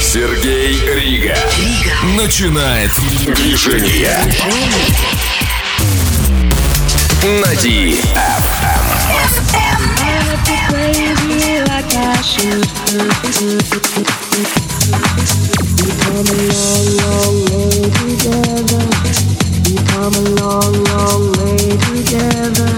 Сергей Рига. Начинает движение. На come a long, long way together.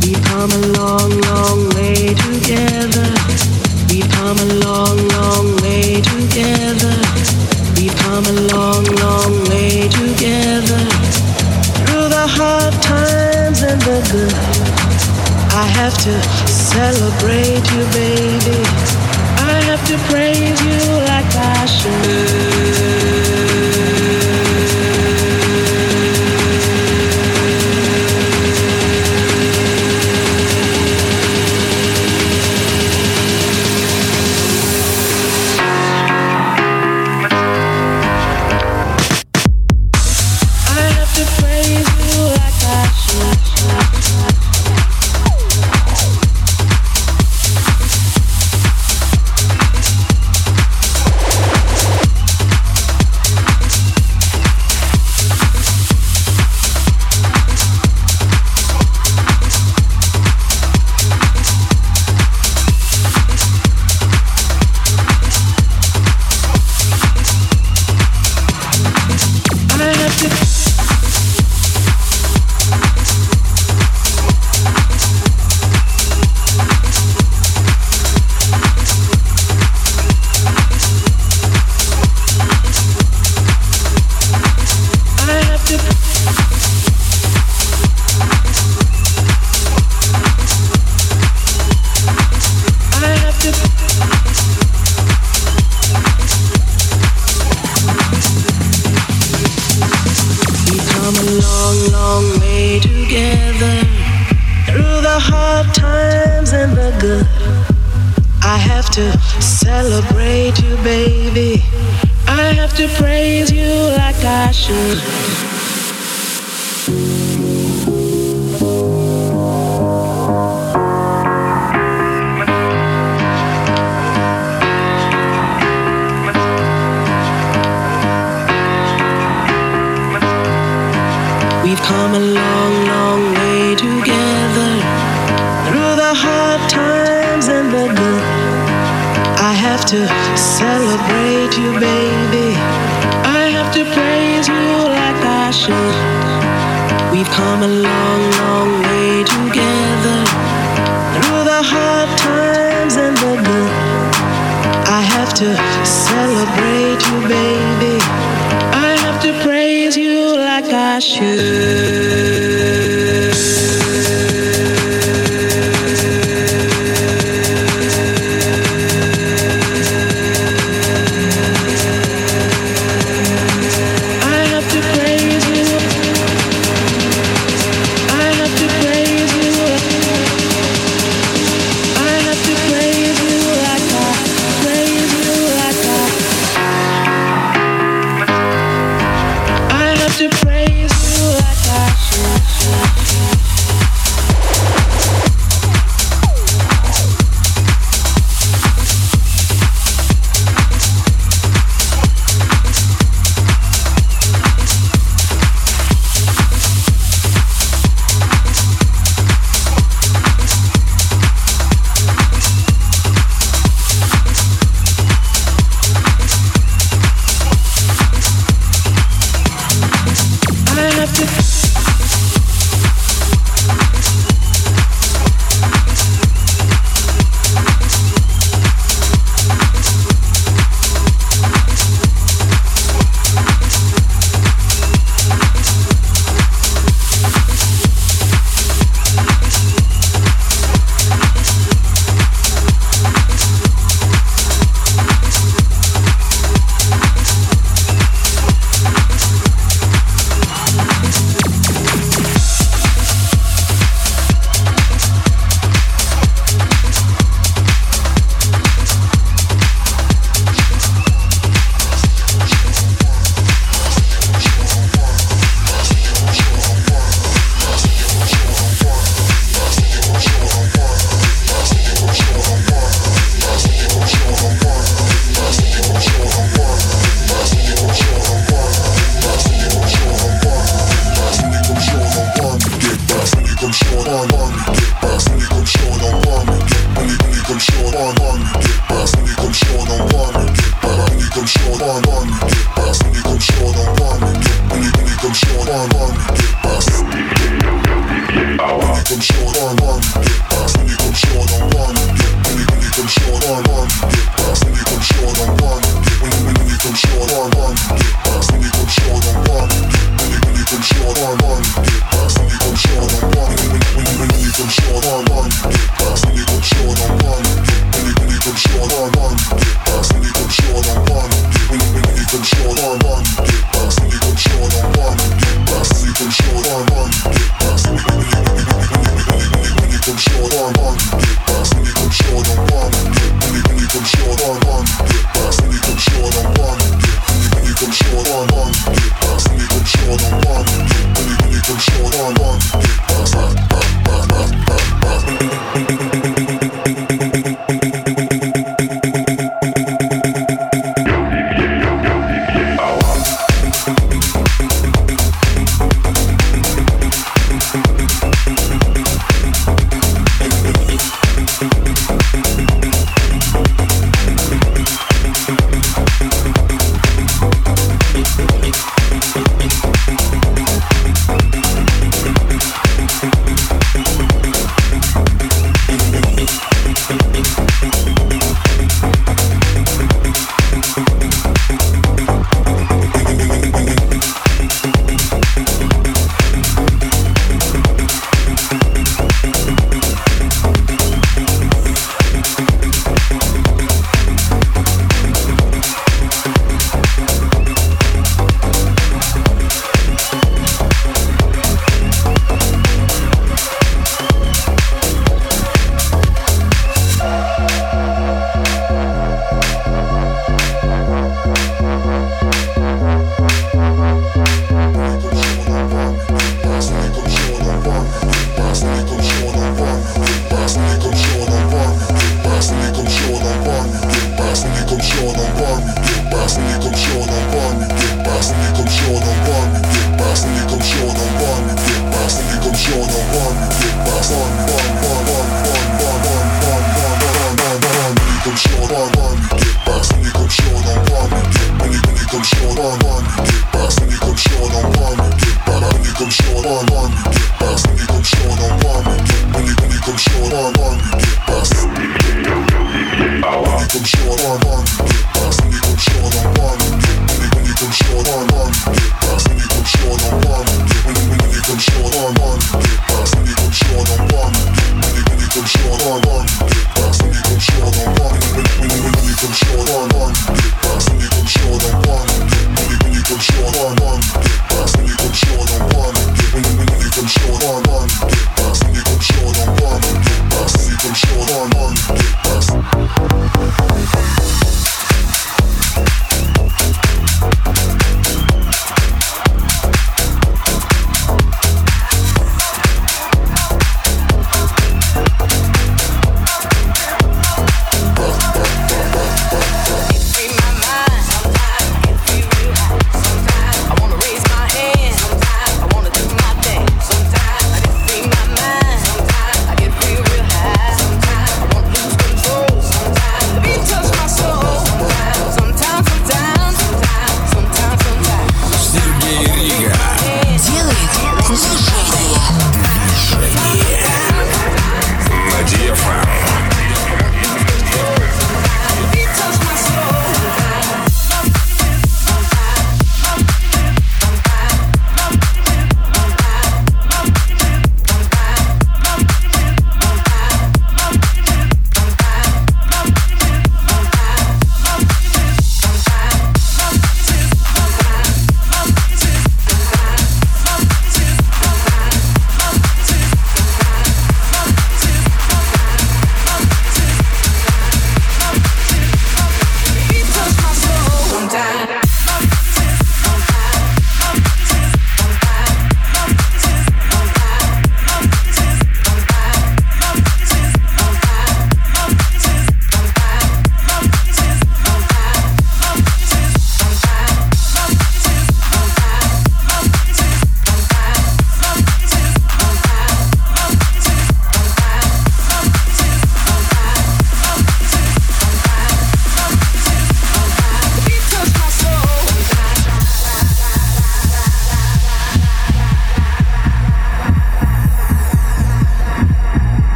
We've come a long, long way together. We've come a long, long way together. We've come a long, long way together. Through the hard times and the good. I have to celebrate you, baby. I have to praise you like I should.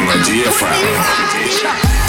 Even Because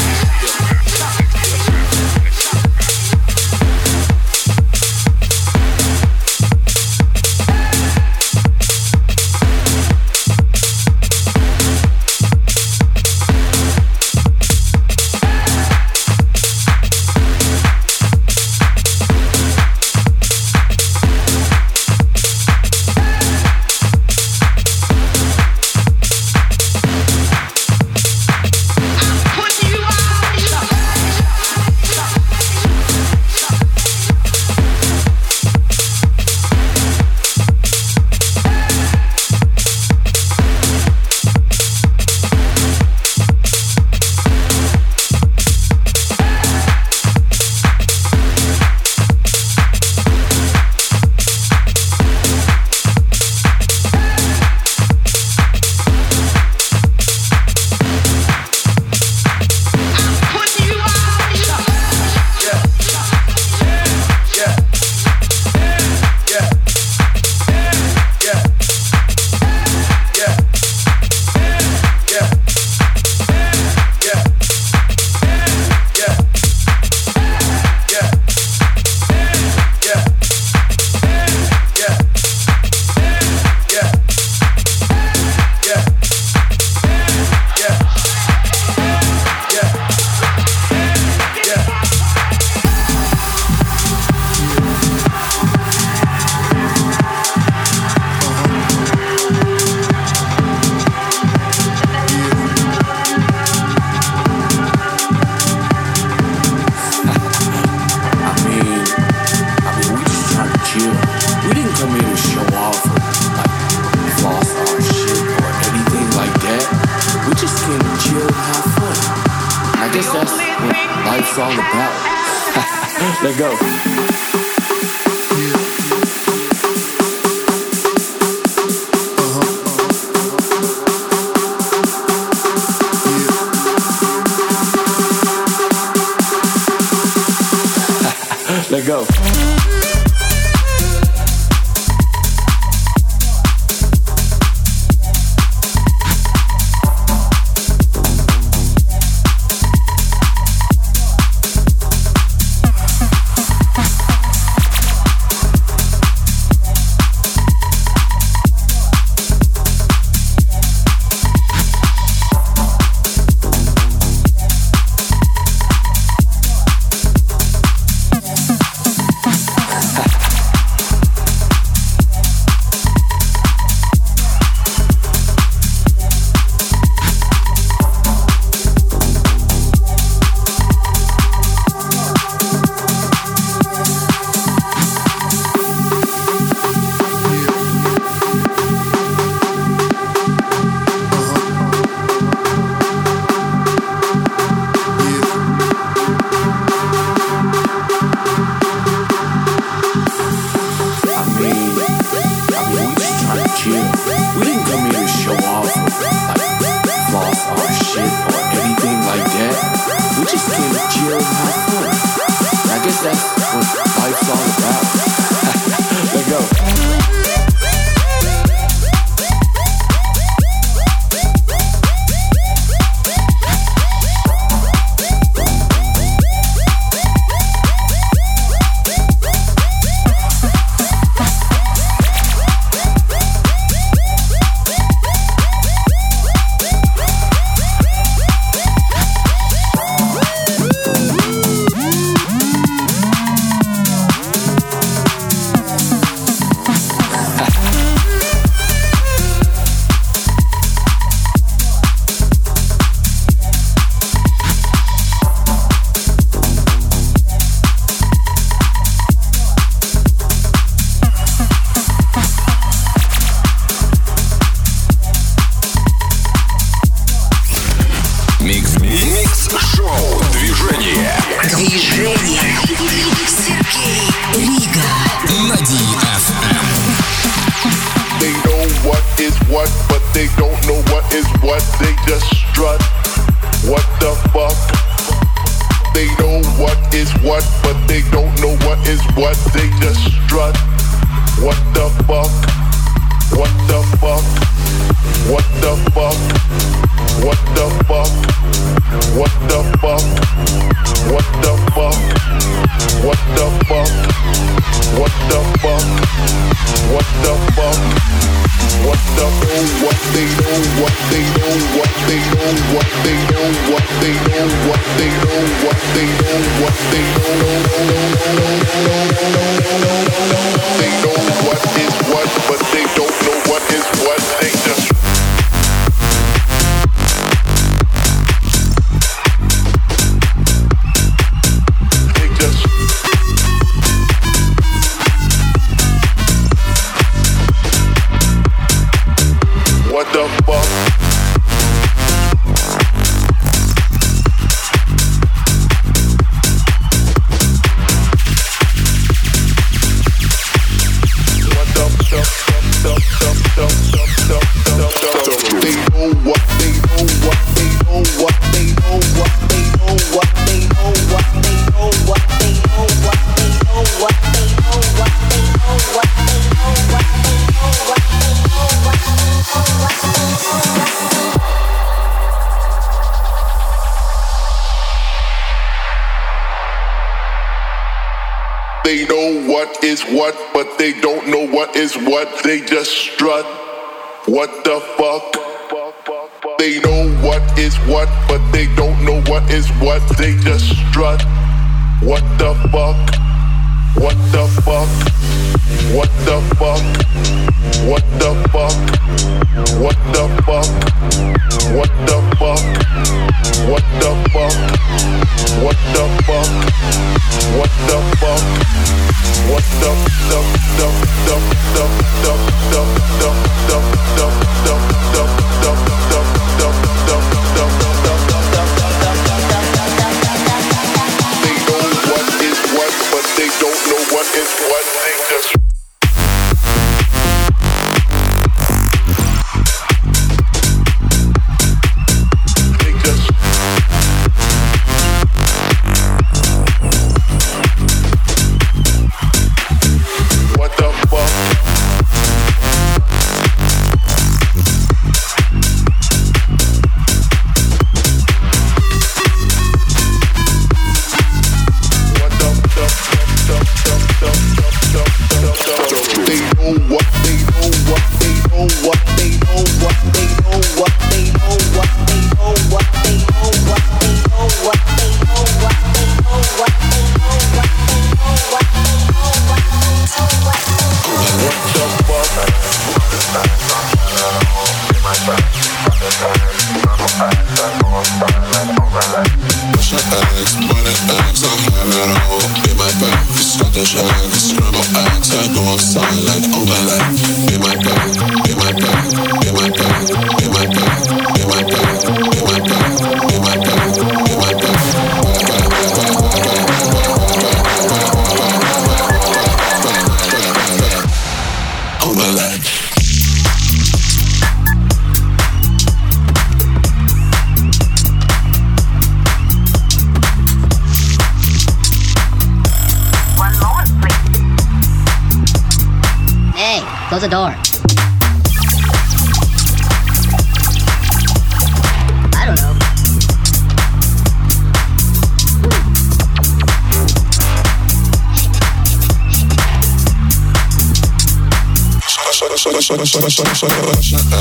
Russia, Russia, Russia, Russia.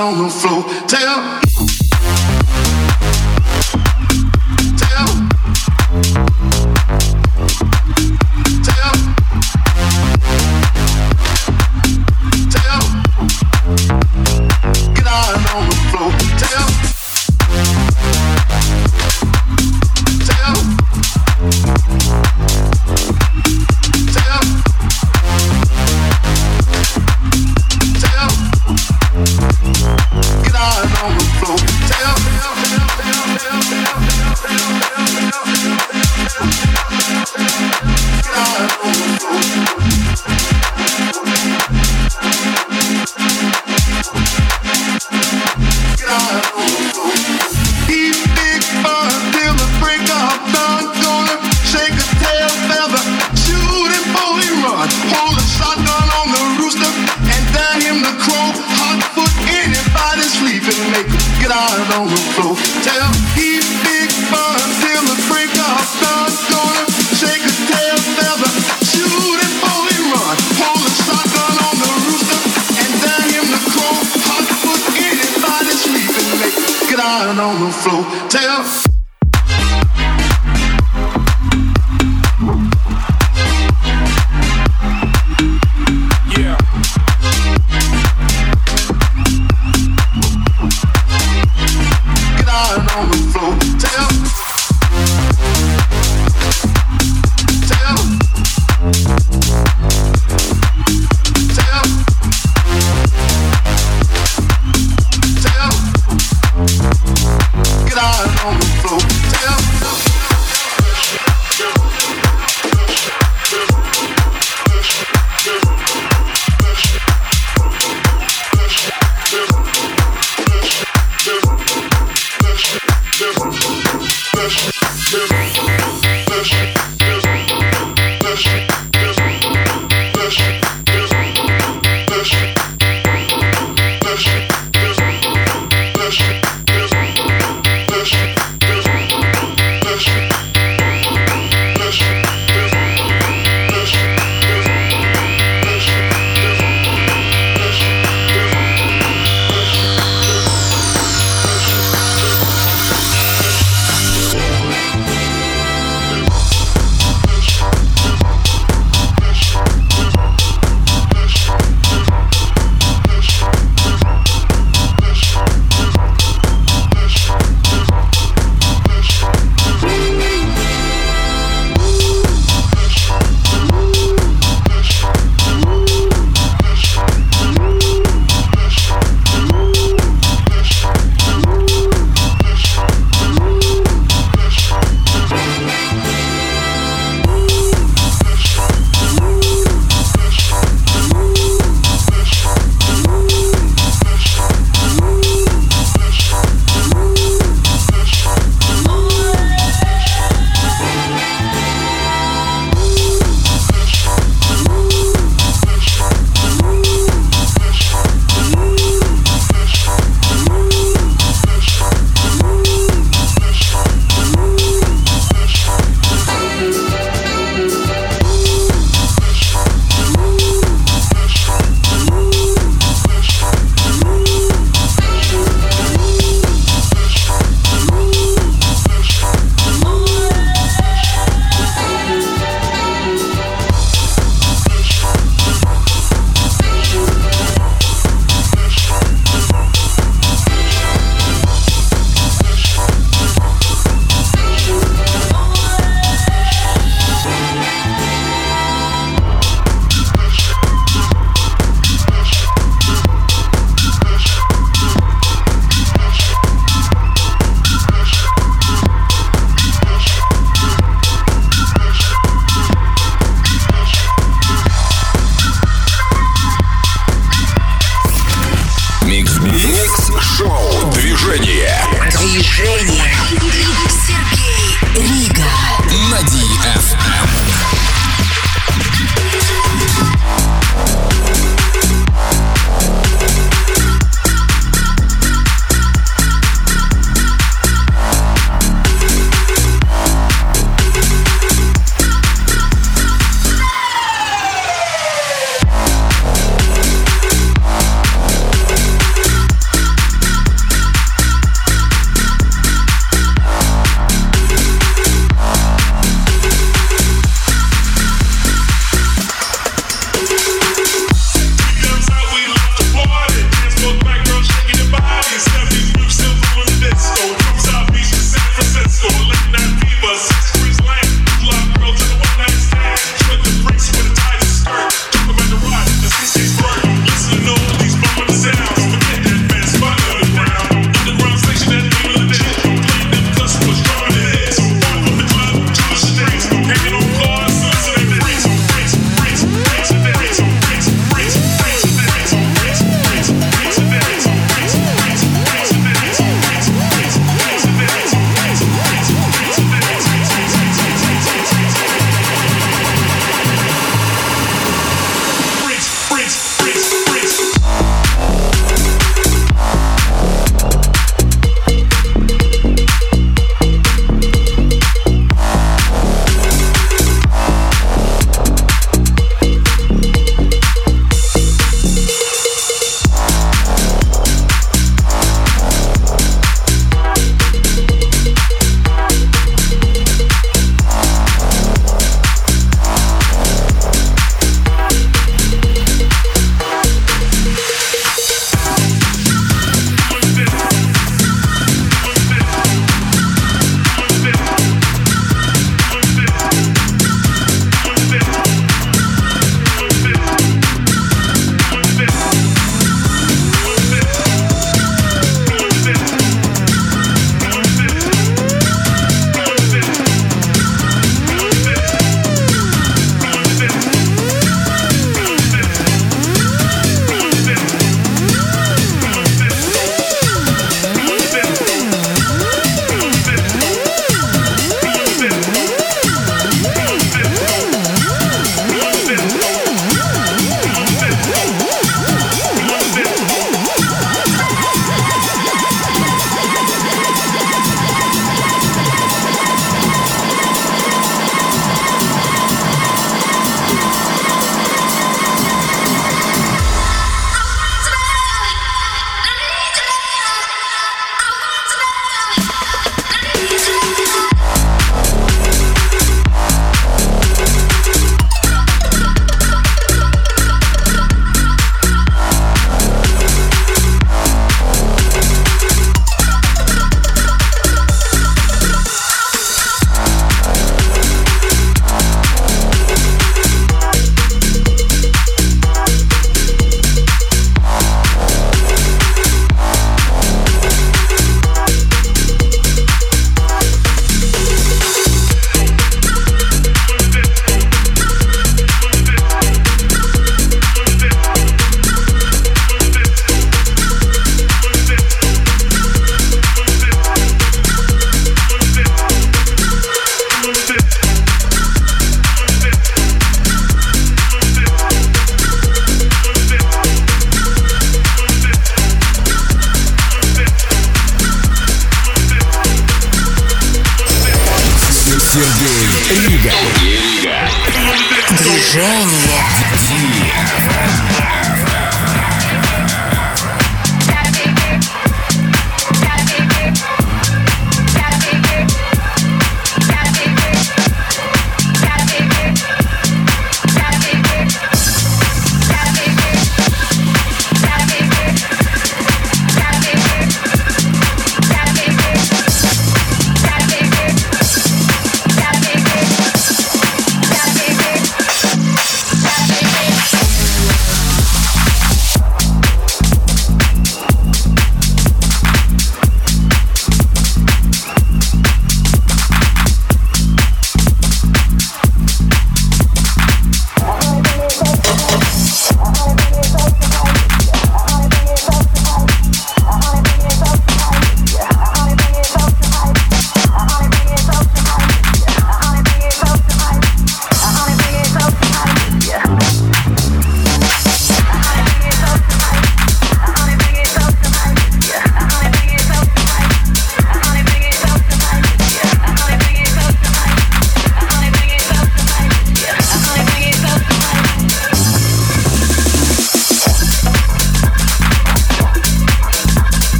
On the floor.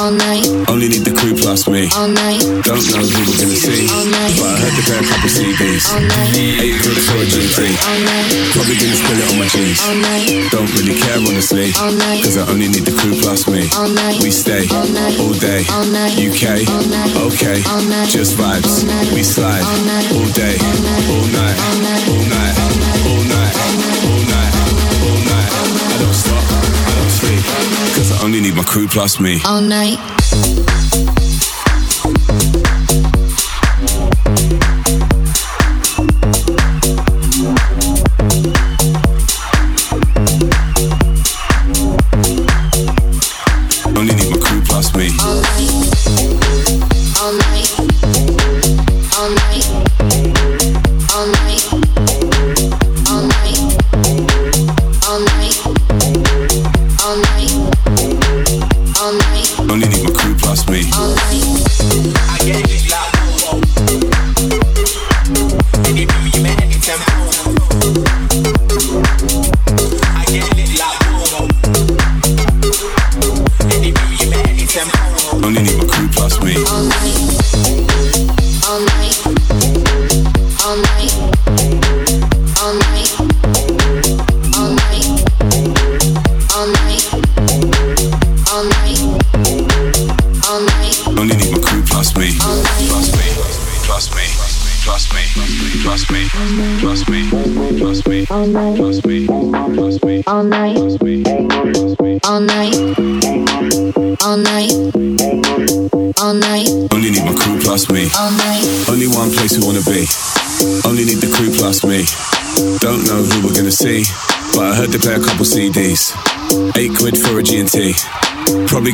All night. Only need the crew plus me. All night. Don't know who we're gonna see. All night. But I heard play a couple CDs. Eight quid for a GT. Probably gonna spill it on my jeans. Don't really care honestly, cause I only need the crew plus me. We stay all day, UK, okay, just vibes. We slide all day, all night, all night, all night, all night, all night. I don't stop, I don't sleep, cause I only need my crew plus me. All night.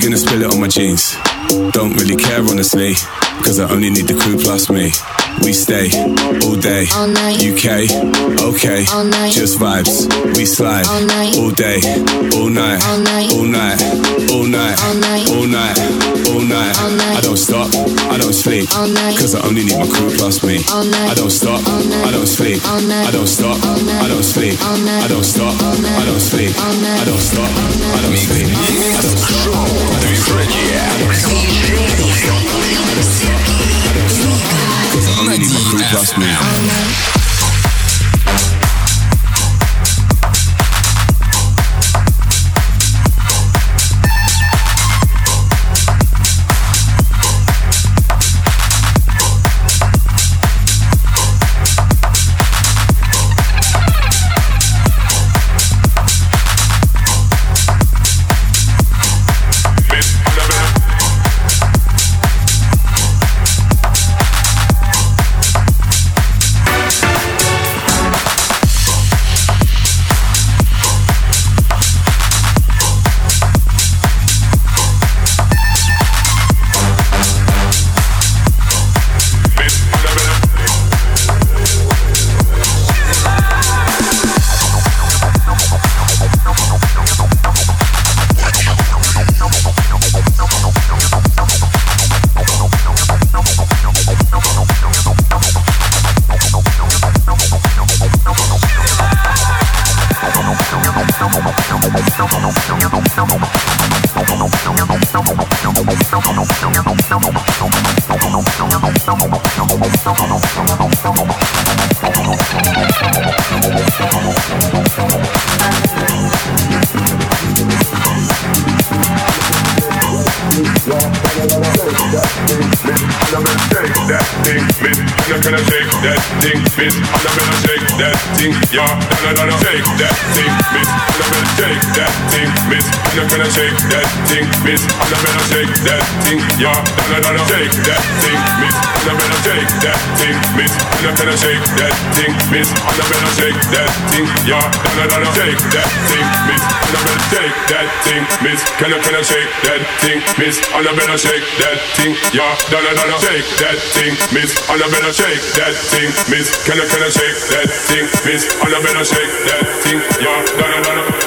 Gonna spill it on my jeans. Don't really care honestly, cause I only need the crew plus me. We stay all day, All night. UK, okay, All night. just vibes. We slide All night. all day, all night, All night. all night, all night, All night. all night, all night. All night. I don't stop, I don't sleep, All night. cause I only need my crew plus me. All night. I don't stop. I don't sleep, All night. I don't stop. I don't sleep, All night. I don't stop, I don't sleep, All night. I don't stop, I don't sleep, I don't stop. Only Trust me. fit thing, yeah. No, no, no, shake that thing, miss. I'm not gonna shake that thing, miss. I'm not gonna shake that thing, miss. I'm not gonna shake that thing, yeah. No, no, no, shake that thing, miss. I'm not gonna shake that thing, miss. I'm not gonna shake that thing, miss. I'm gonna shake that thing, yeah. No, no, no, shake that thing, miss. I'm gonna shake that thing, miss. Can I, can I shake that thing, miss? I'm not gonna shake that thing, yeah. No, no, no, shake that thing, miss. I'm not gonna shake that thing, miss. Can I, can I shake that thing, fist and you better shake that thing. Yeah, done, done.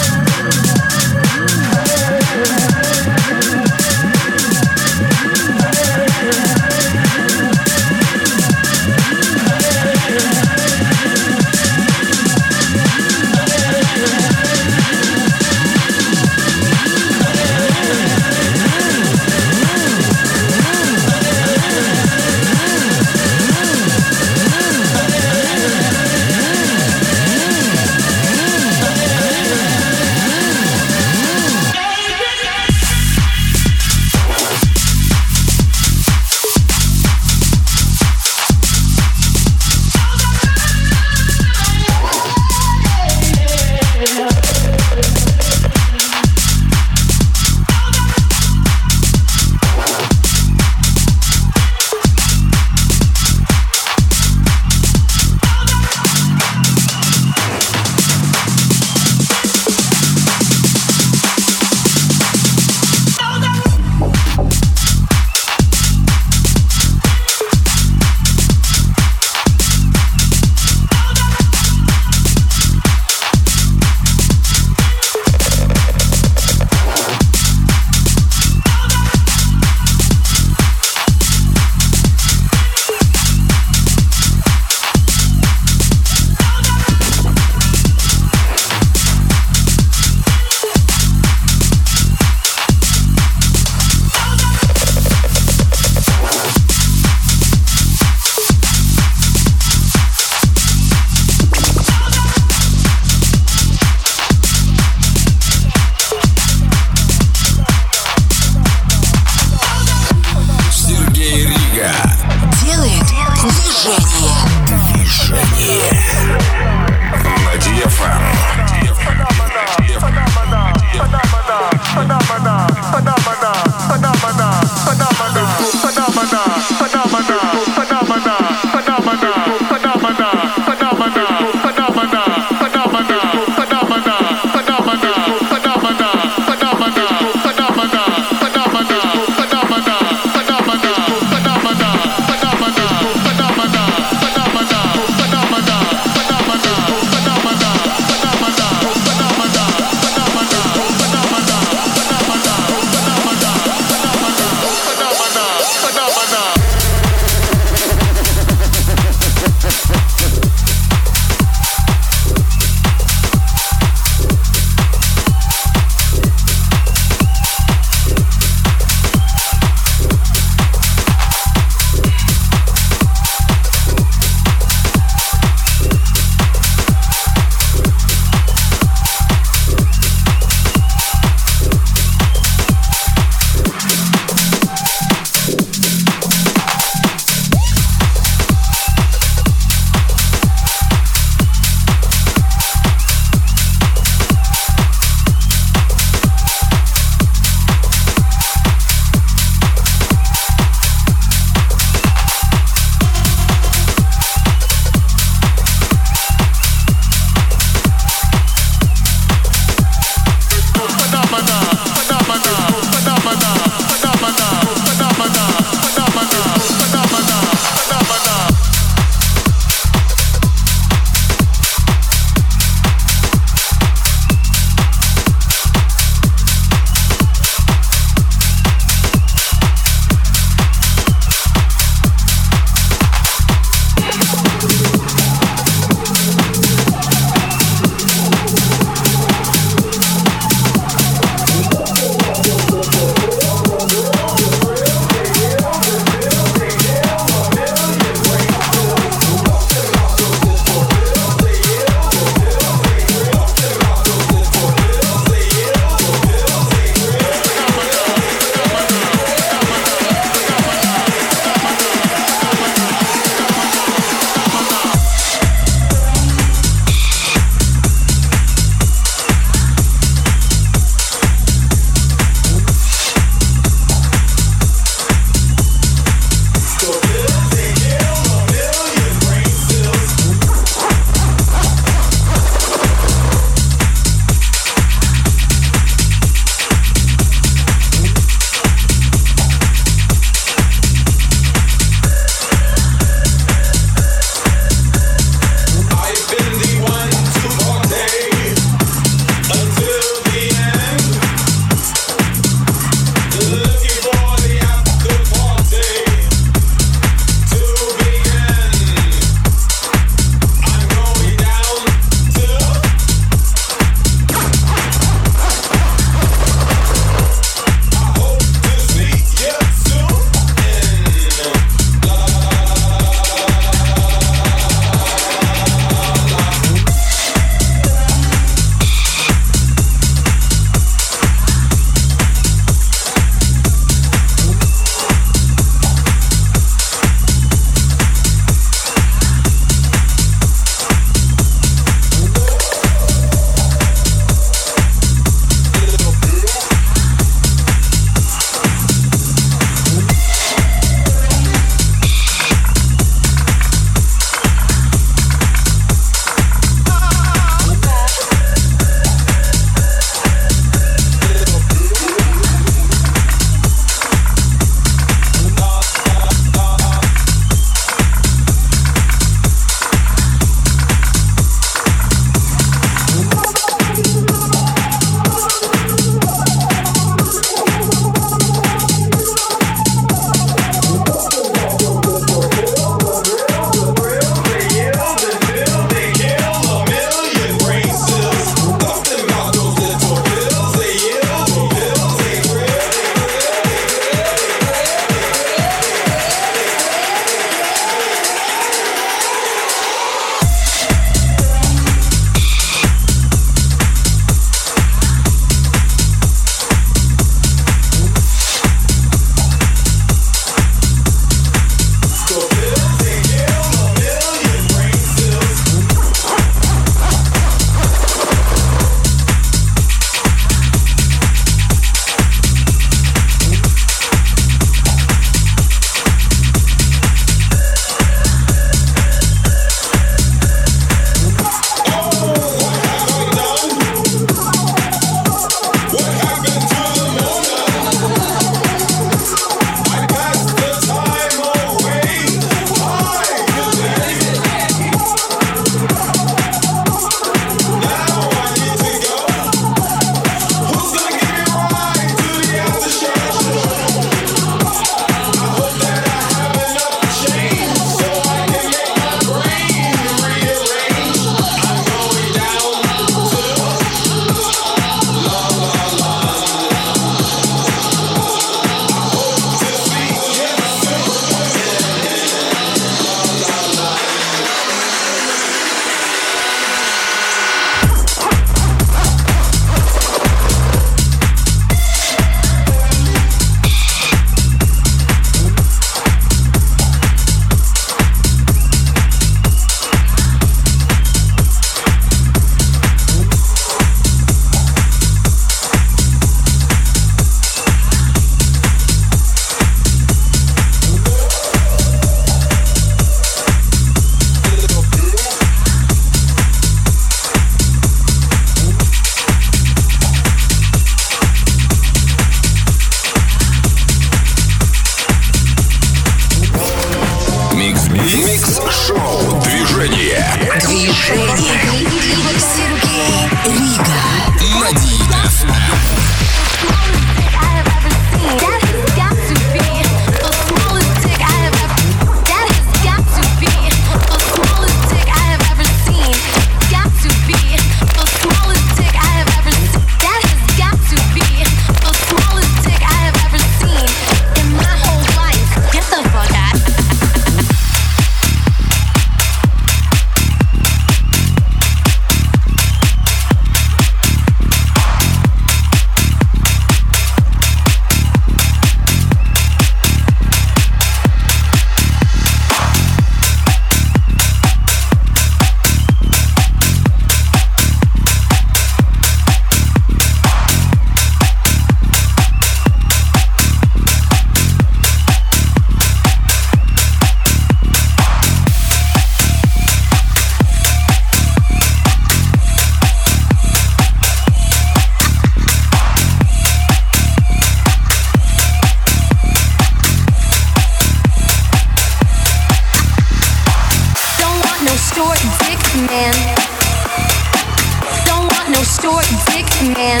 Dick man.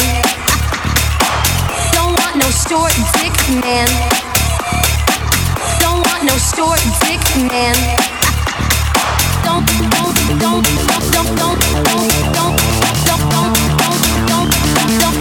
Don't want no short dick man. Don't want no short dick man. Don't don't don't don't don't don't don't don't don't don't don't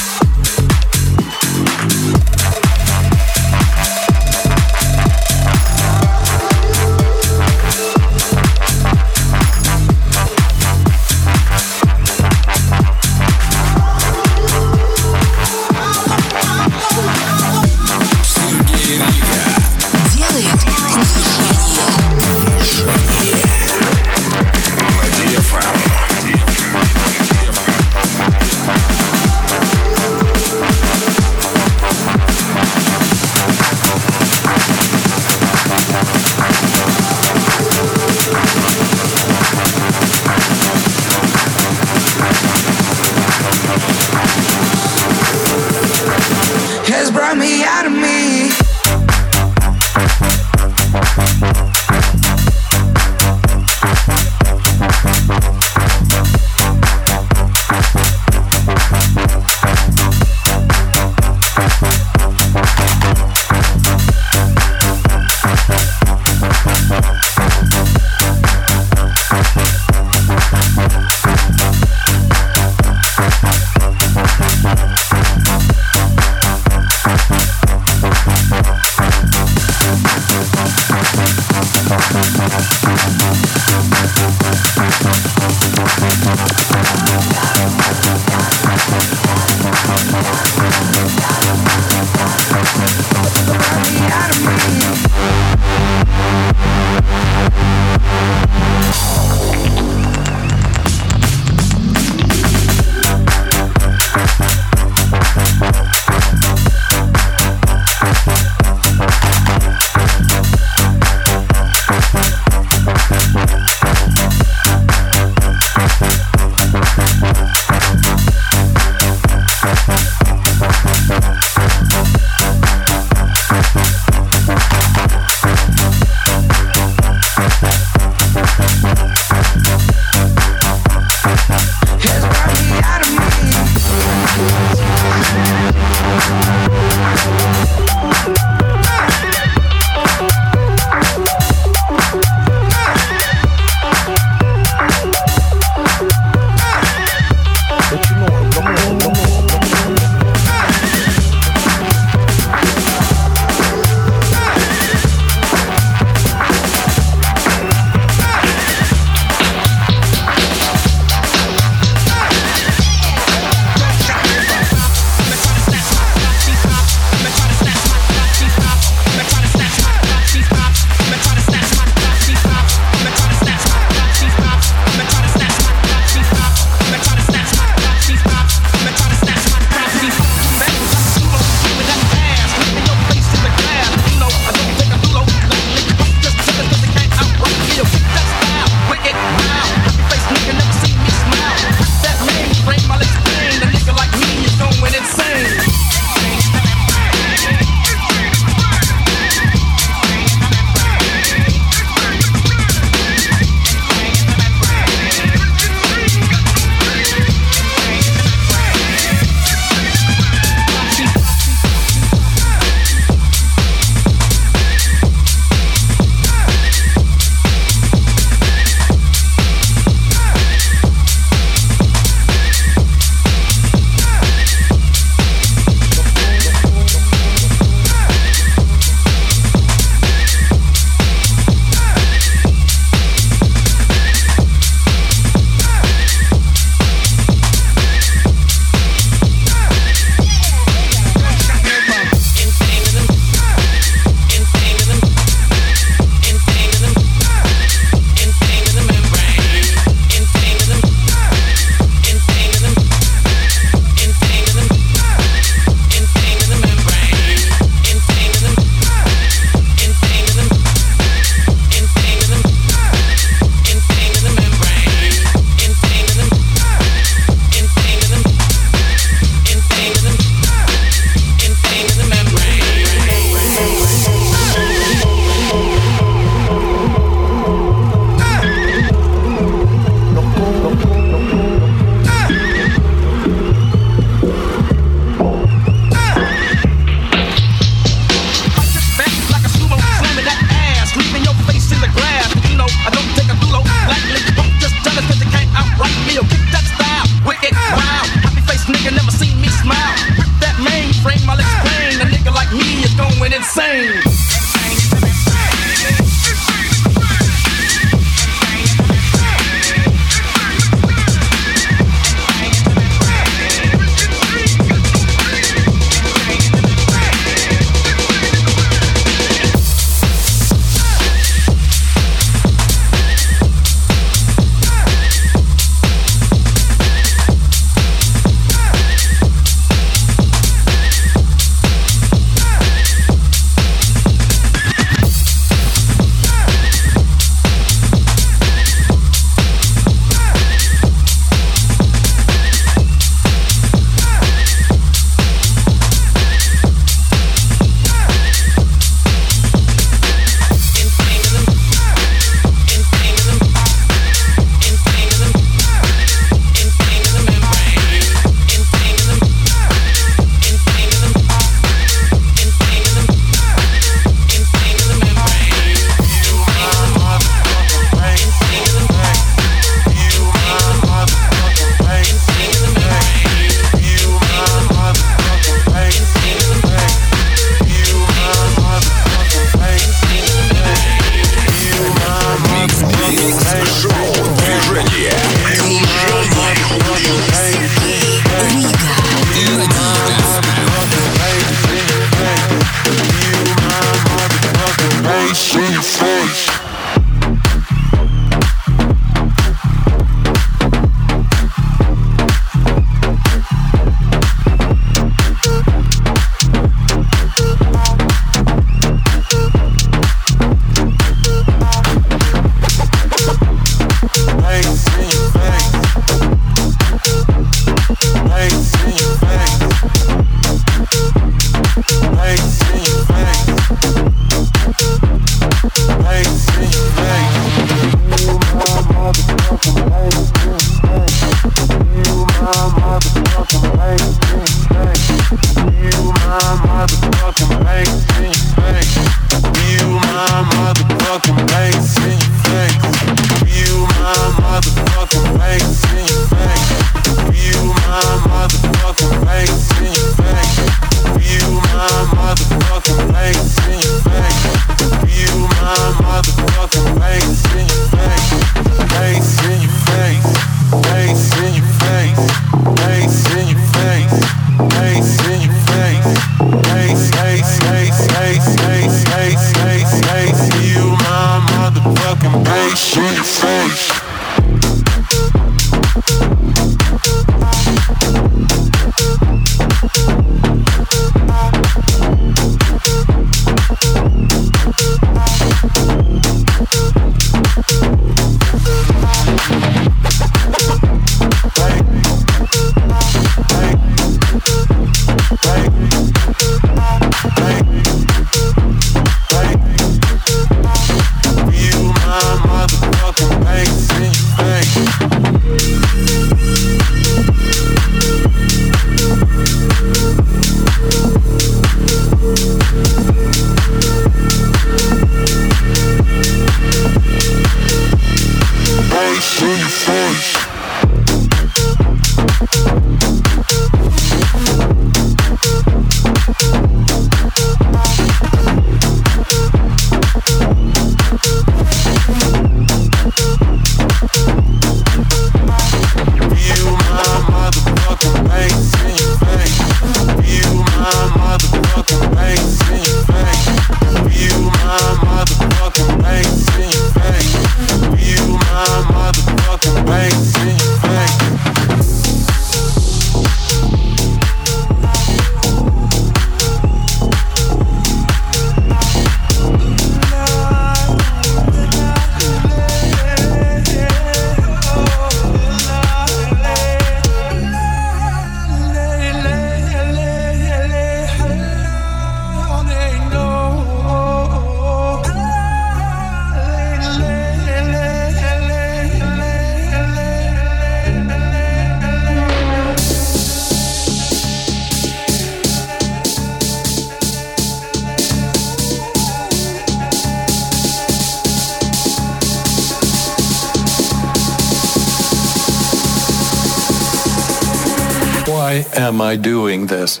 am I doing this?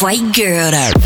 White Girl.